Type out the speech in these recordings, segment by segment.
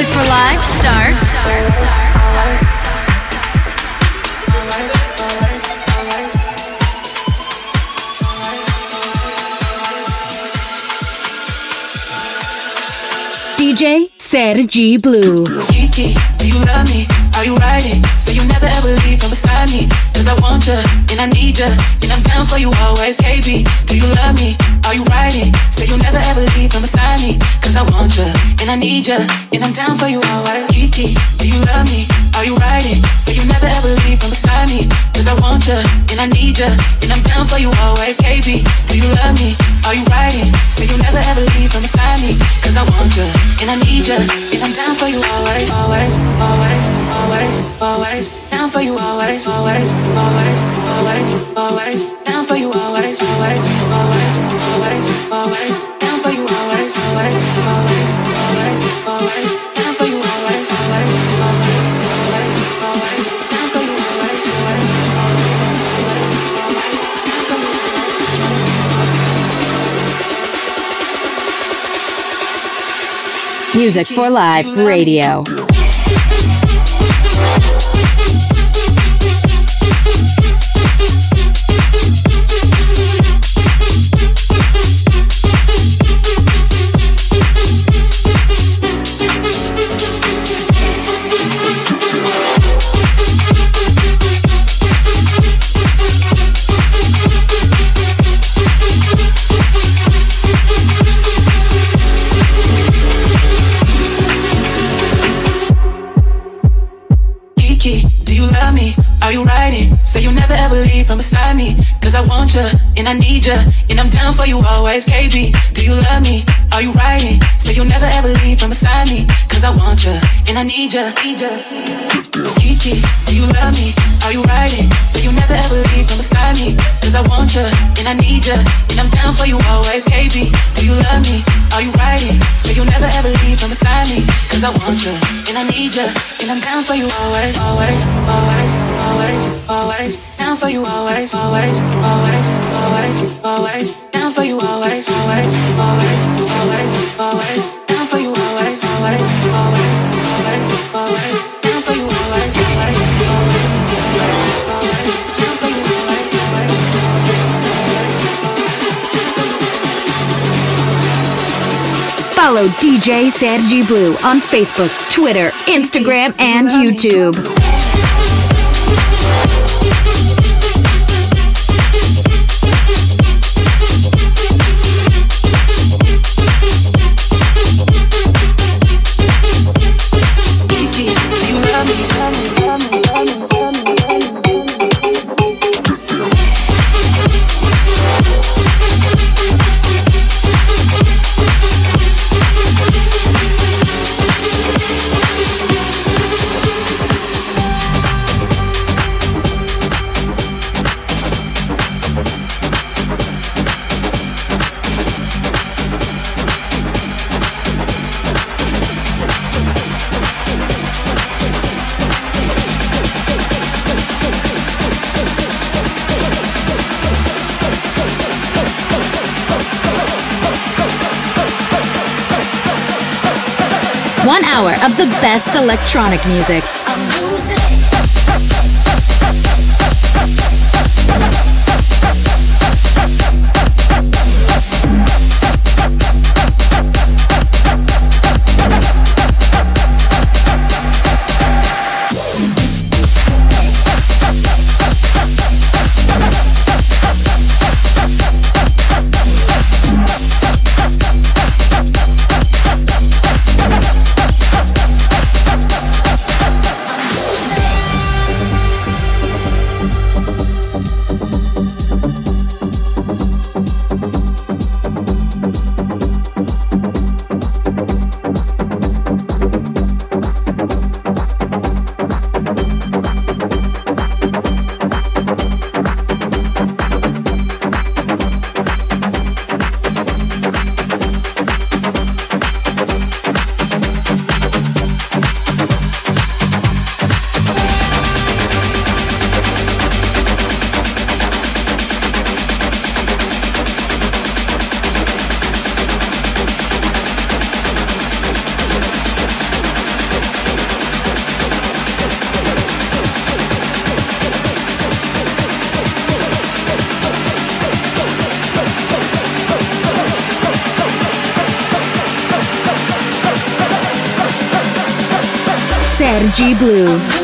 Music for Live starts. DJ Sergi Blue. Kiki, do you love me? Are you riding? So you never ever leave from beside me. Cause I want you, and I need you, and I'm down for you always, KB. Do you love me? Are you riding? So you never ever leave from beside me. Cause I want you, and I need you, and I'm down for you always. Kiki, do you love me? Are you riding? So you never ever leave from beside me. Cause I want you, and I need you, and I'm down for you always, KB. Do you love me? Are you you never ever leave from beside me. Cause I want you, and I need you, and I'm down for you always, always, always, always, always. Always. Down for you always, always, always, always, always. Down for you always, always, always, always, always. Down for you always, always, always, always, always. Down for you always, always, always, always, always. Music for Live Radio. From beside me. Cause I want you, and I need you, and I'm down for you always, KB. Do you love me? Are you riding? Say you'll never ever leave from beside me. Cause I want you, and I need you. Kiki, do you love me? Are you riding? Say you'll never ever leave from beside me. Cause I want you, and I need you, and I'm down for you always, KB. Do you love me? Are you riding? Say you'll never ever leave from beside me. Cause I want you, and I need you, and I'm down for you always, always, always, always, always. Down for you always, always, always, always, always. Down for you always, always, always, always, always. Down for you always, always, always, always, always. Down for you always, always, always, always, always. Down for you always, always, always, always. Follow DJ Sergi Blue on Facebook, Twitter, Instagram, and YouTube. Electronic music. Blue.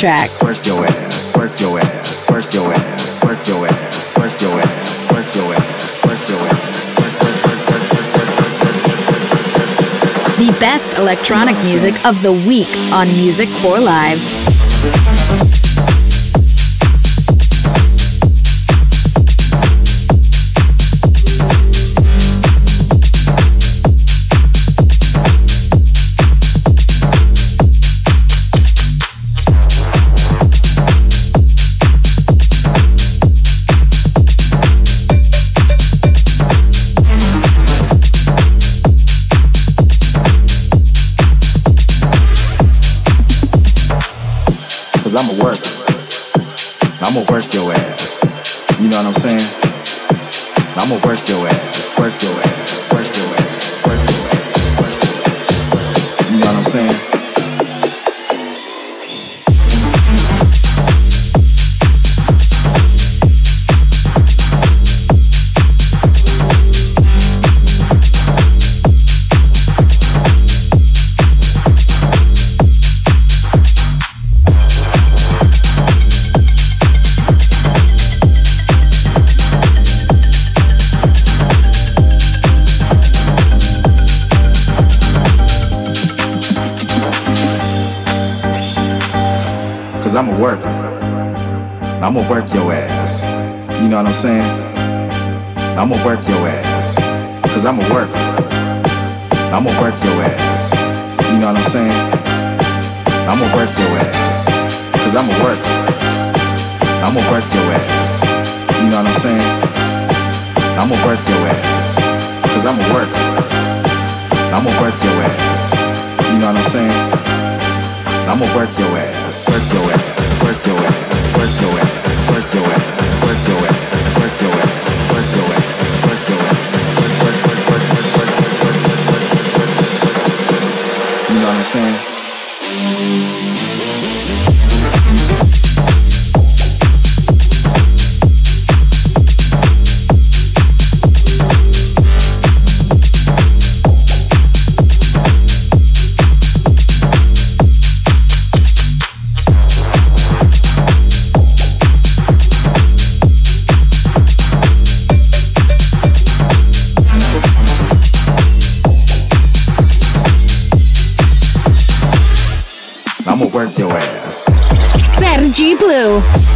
Track. Work your ass, work your ass, work your ass, work your ass, work your ass, work your ass, work your ass. The best electronic music of the week on Music for Live. Cause I'ma work. I'ma work your ass. You know what I'm saying? I'ma work your ass. Work your ass. saying? I'ma work your ass. Cause I'ma work. I'ma work your ass. You know what I'm saying? I'ma work your ass. Cause I'ma work. I'ma work your ass. You know what I'm saying? I'ma work your ass. Cause I'ma work. I'ma work your ass. You know what I'm saying? I'ma work your ass, work your ass, work your ass, work your ass, work Show.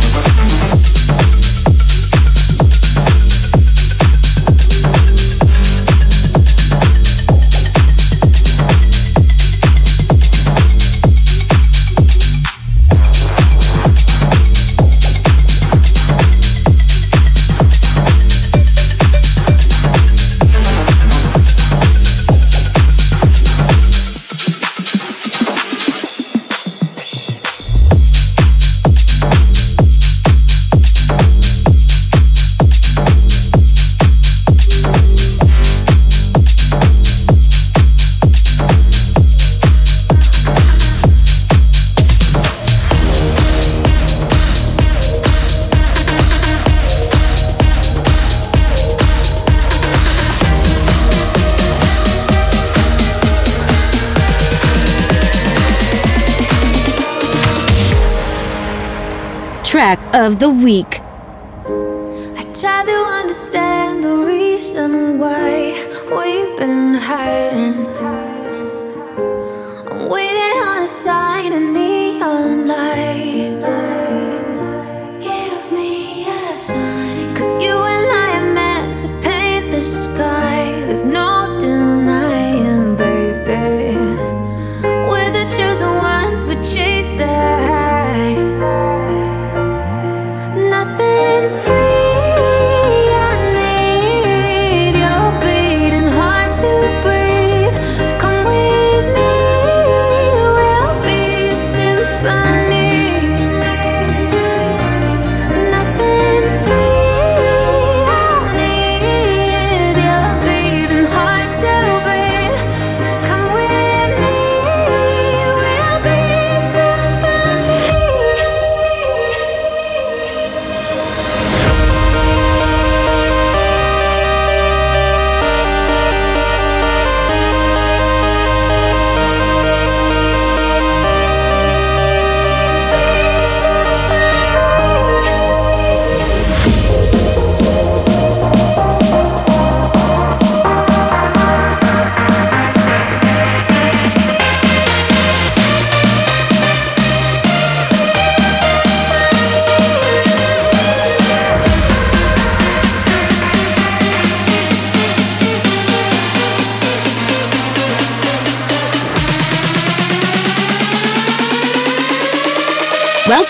track of the week. I try to understand the reason why we've been hiding. I'm waiting on a sign and need.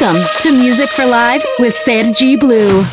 Welcome to Music for Live with Sergi Blue.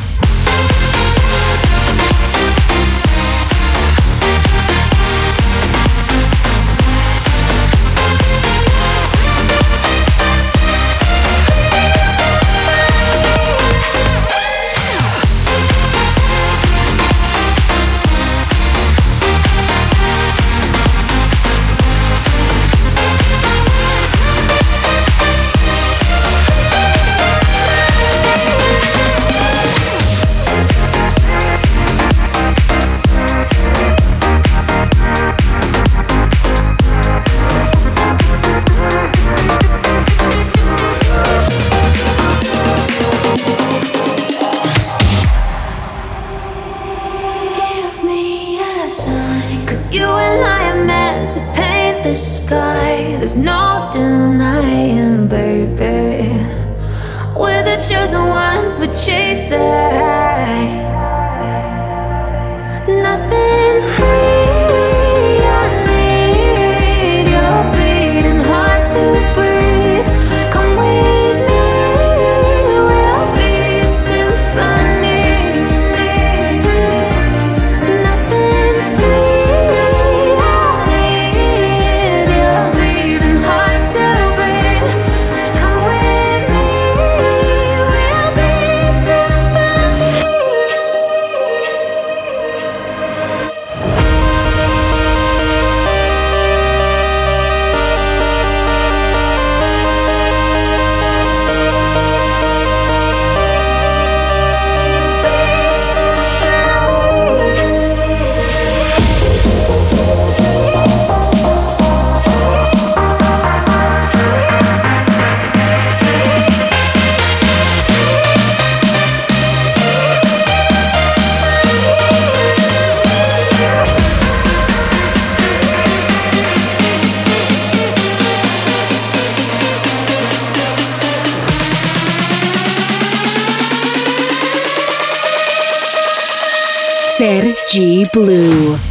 Blue.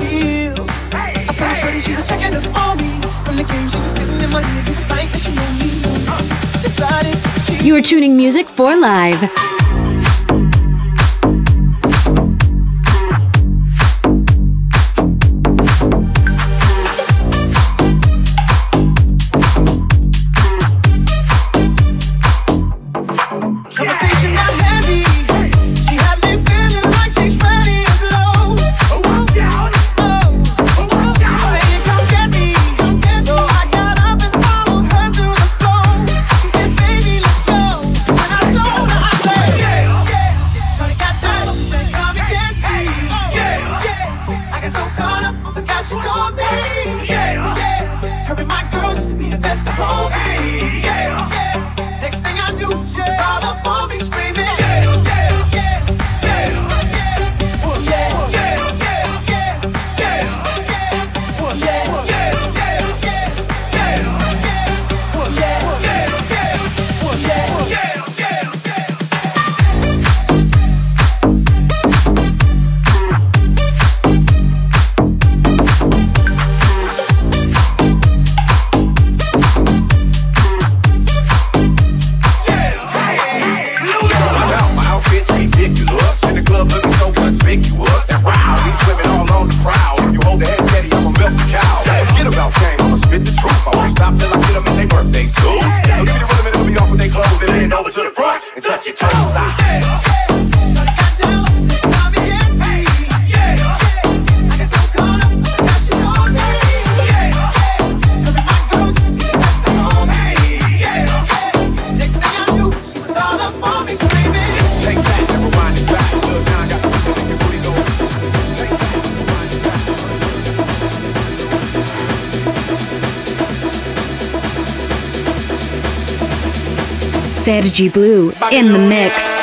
Hey, I saw hey, shorty, she was checking up on me. From the game, she was in my head, that she me. Decided she You are tuning music for live. Sergi Blue in the mix.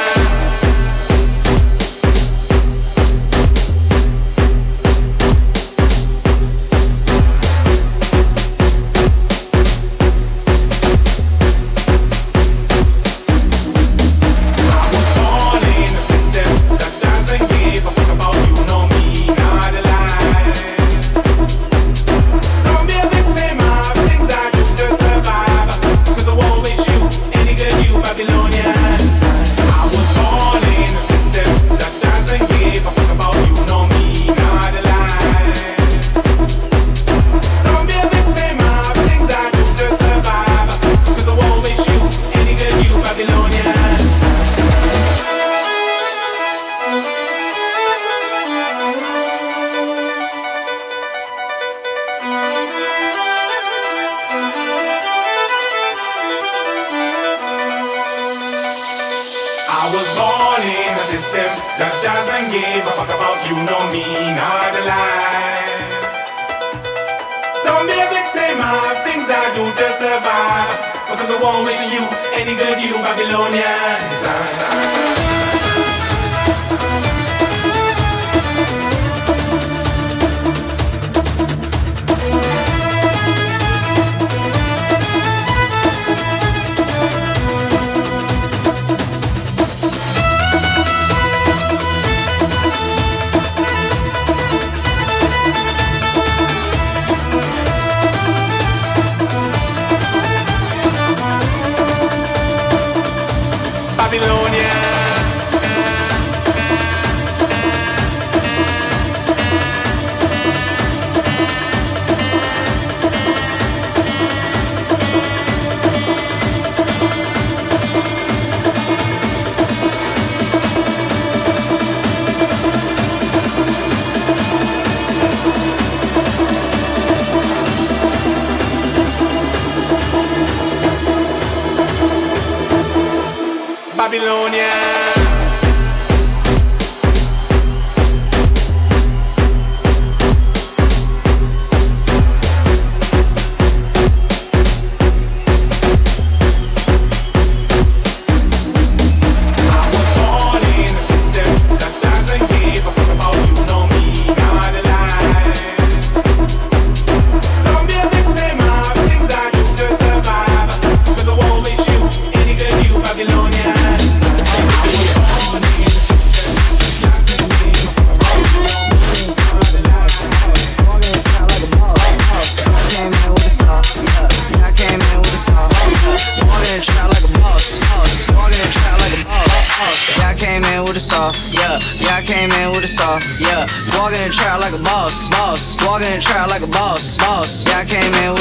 Radio. Walking and trap like a boss, moss, walking and trap like a boss, moss. Yeah, I came in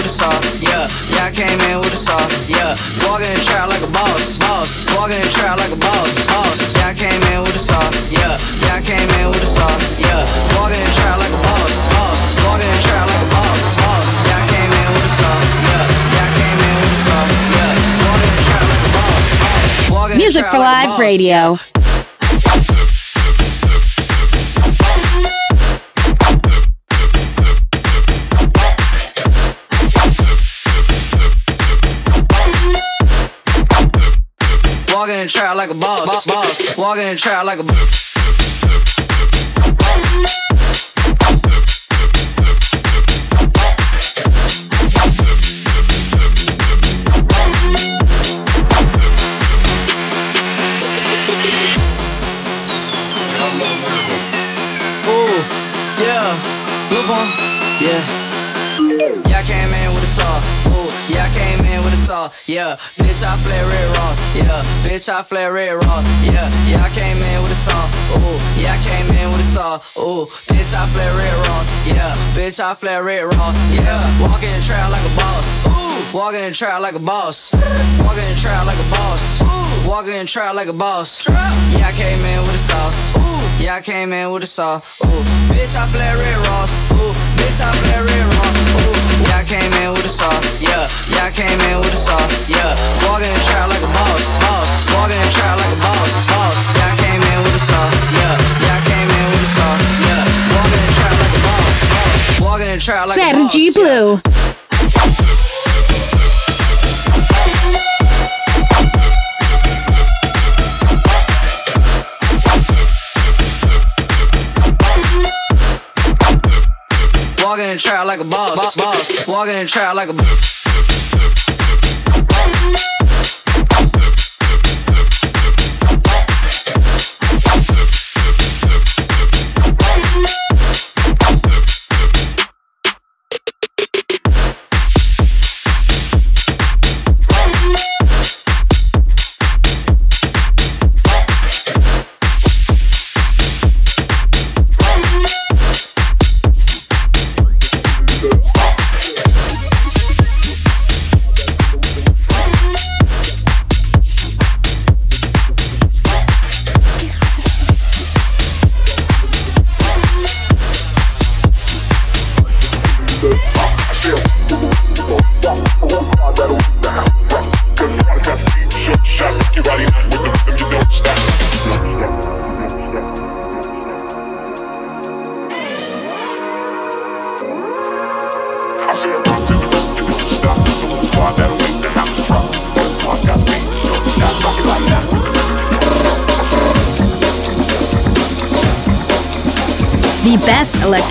the trap like a boss, moss, walking and trap like a boss. Moss, yeah, came in with a song, yeah, yeah, I came in with a soft, yeah. Walking and track like a boss, moss, walk in the trap like a boss. Moss, yeah, came in with a soft, yeah, yeah, I came in with a soft, yeah. Walking and trap like a boss. Yeah. Walking in the trap like a boss, boss. Walking in the trap like a. Yeah, bitch, I flare red raw, yeah. Bitch, I flare red raw, yeah. Yeah, I came in with a song, ooh. Yeah, I came in with a song, ooh. Bitch, I flare red raw, yeah. Bitch, I flare red raw, yeah. Walking in the trap like a boss, ooh. Walking in the trap like a boss, walking in the trap like a boss, ooh. Walking in the trap like a boss, yeah. I came in with a sauce, ooh. Yeah, I came in with a sauce, ooh. Bitch, I flare red raw, ooh. Bitch, I flare red raw, ooh. Yeah, I came in with a sauce, yeah. Yeah, I came in with a sauce yeah. Walking in trap like a boss, boss. Walking in trap like a boss, boss. Yeah, I came in with a saw, yeah. Yeah, I came in with a saw, yeah. Walking in trap like a boss, boss. Walking in trap like a boss. Blue. Yeah. Walking in the trap like a boss. boss. Walking in the trap like a.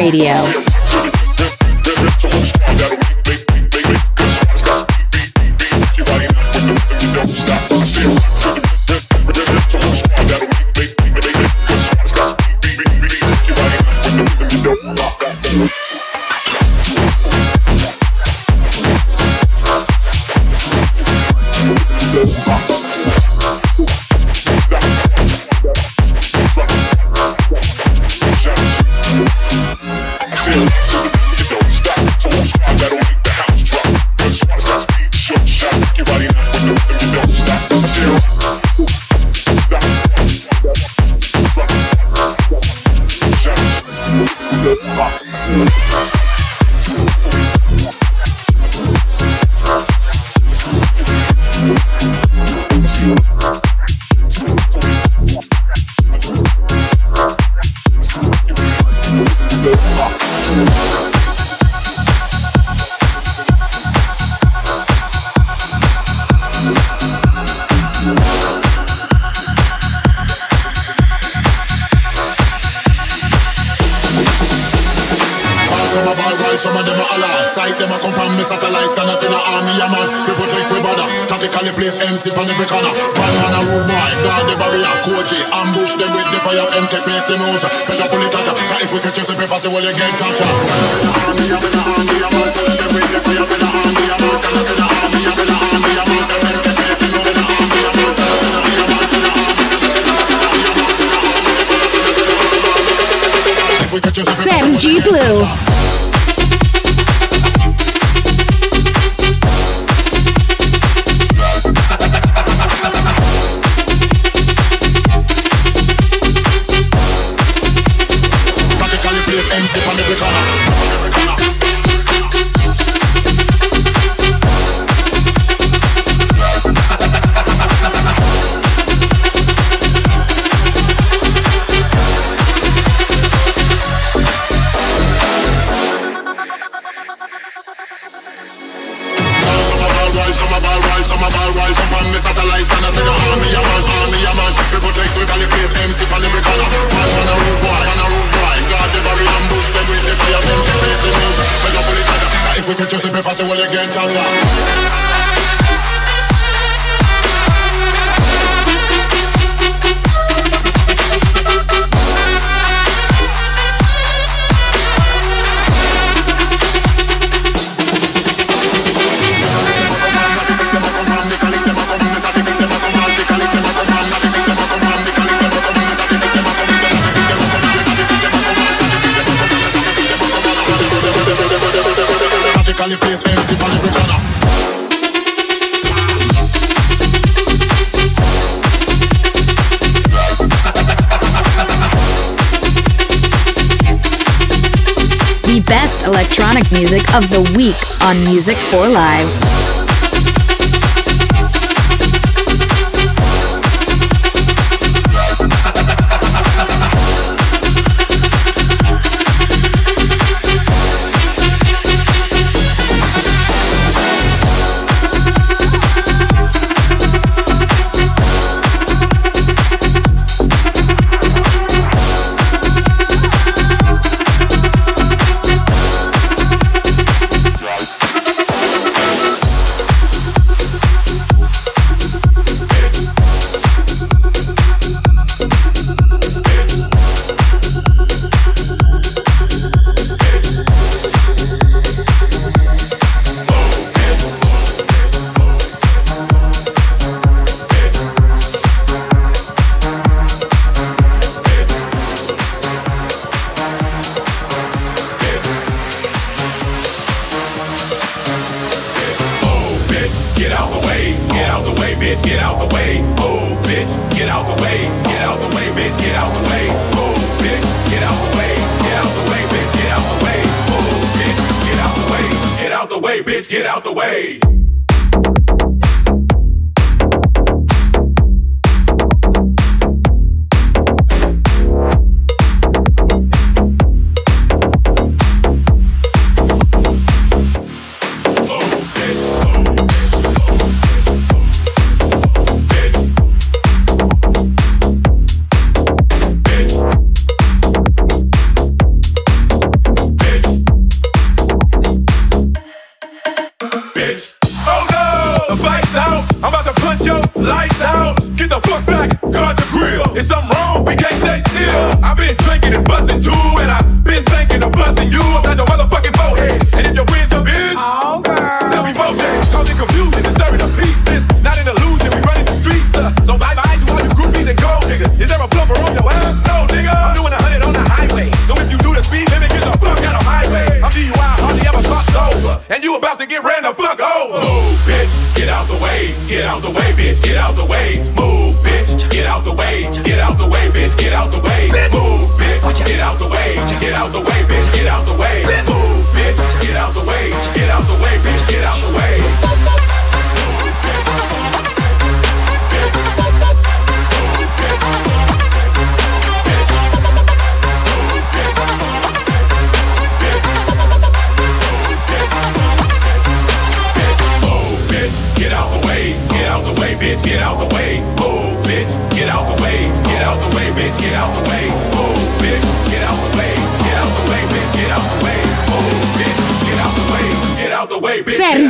Radio. Rock. fire, them take place the news. Better pull it out, if we catch you, say, preface, will you get touch? if it is just it preface, well, you get a. the place, MC corner. best electronic music of the week on Music for Live. bitch, get out the way. Oh, bitch, get out the way. Get out the way, bitch, get out the way. Oh, bitch, get out the way. Get out the way, bitch, get out the way. Oh, bitch, get out the way. Get out the way, bitch, get out the way.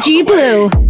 G Blue.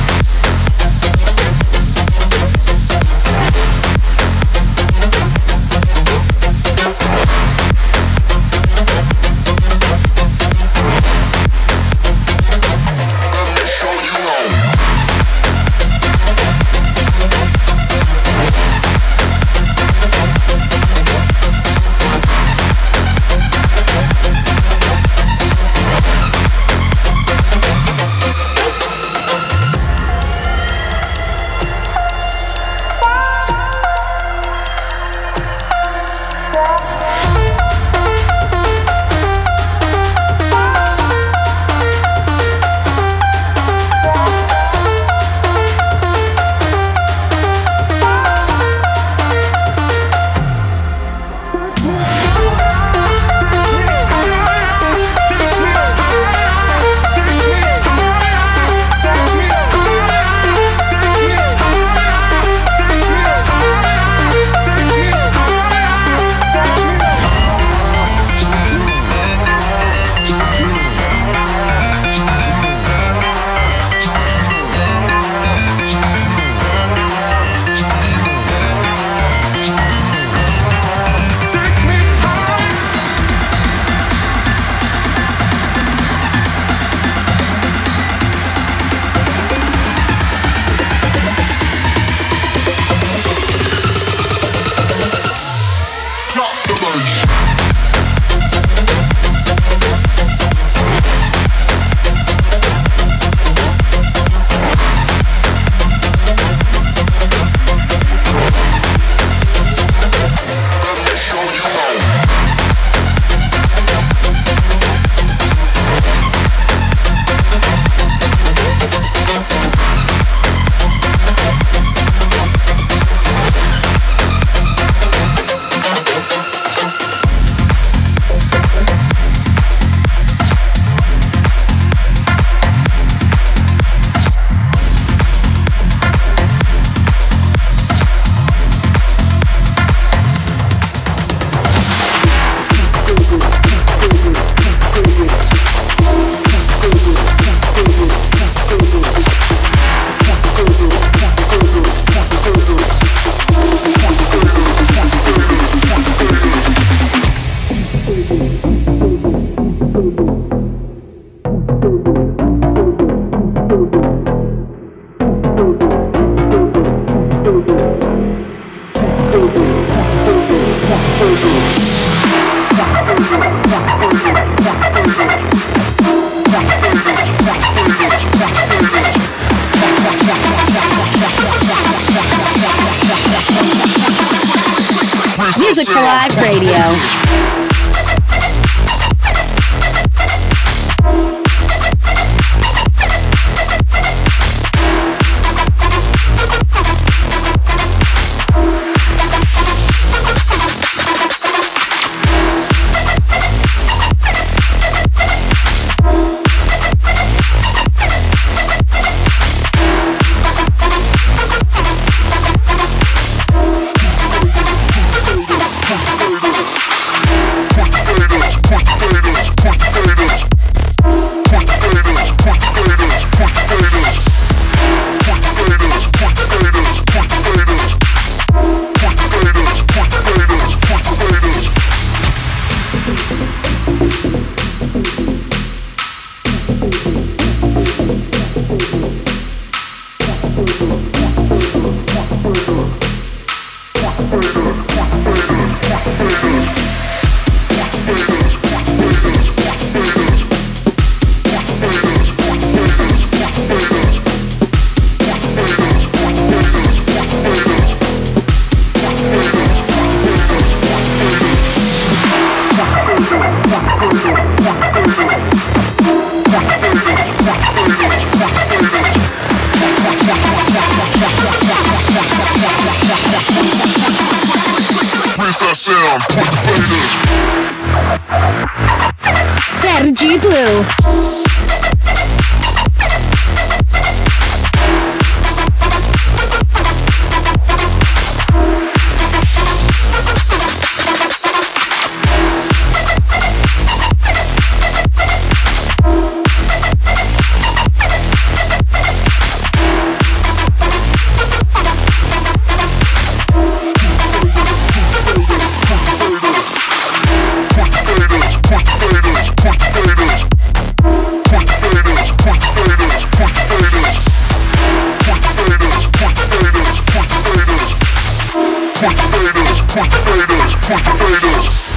Push the faders, push the faders.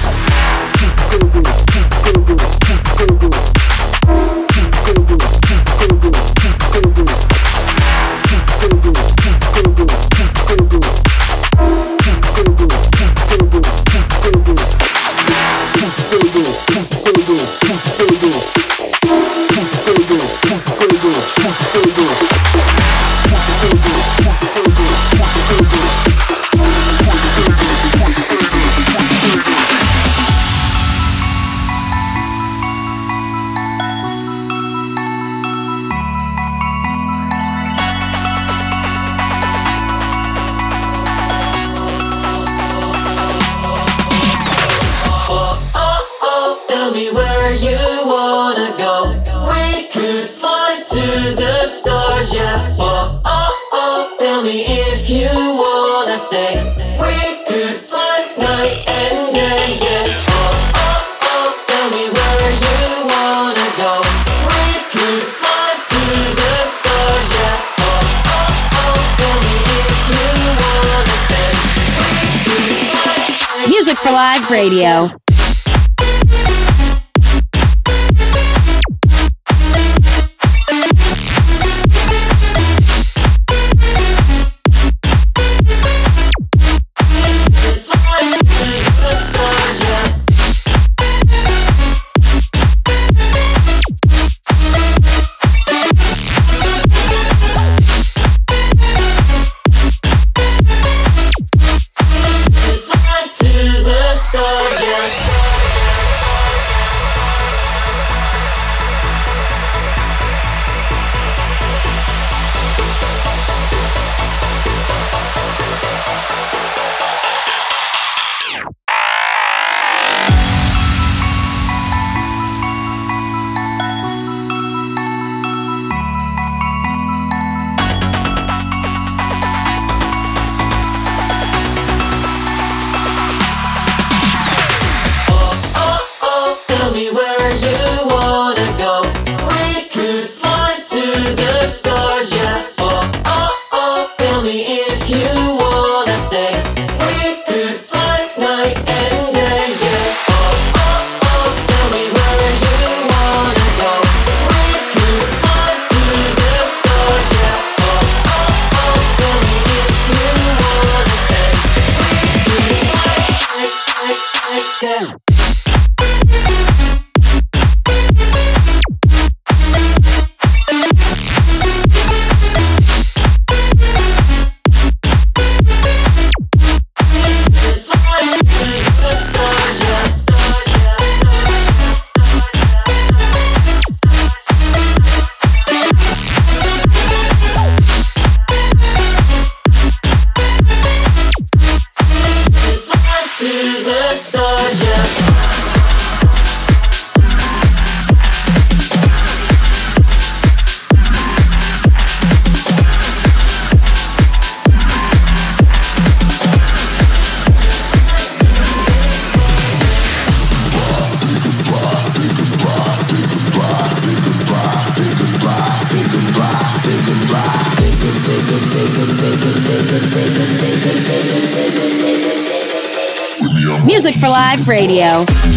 Live Radio.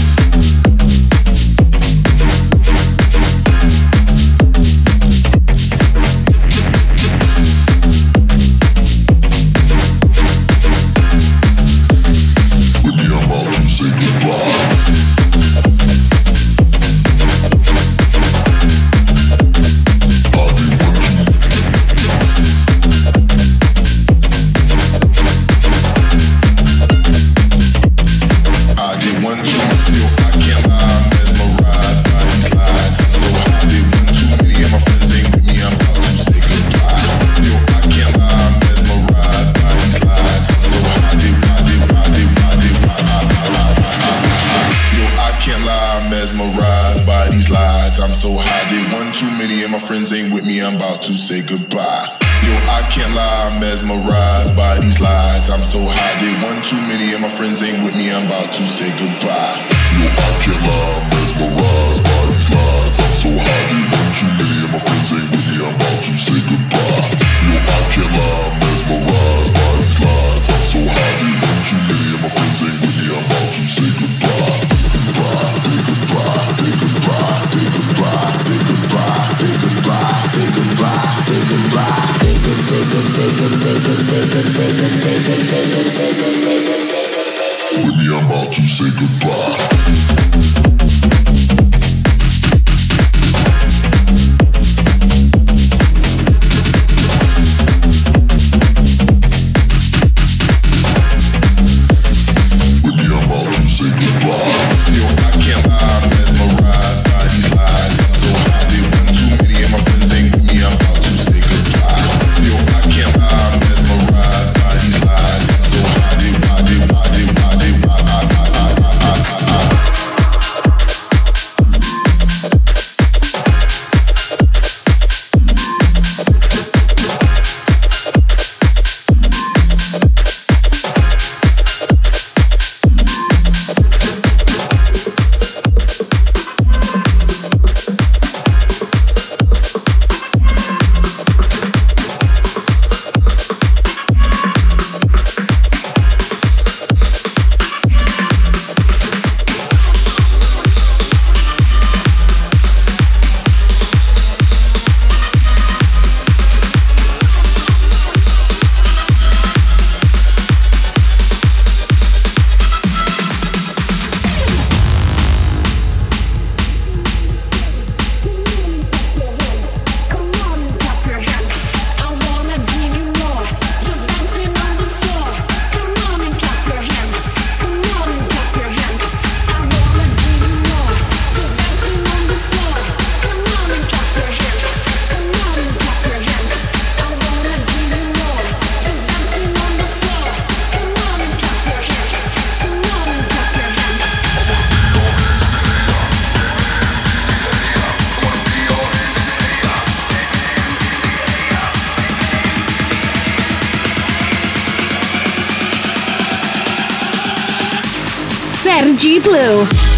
RG Blue.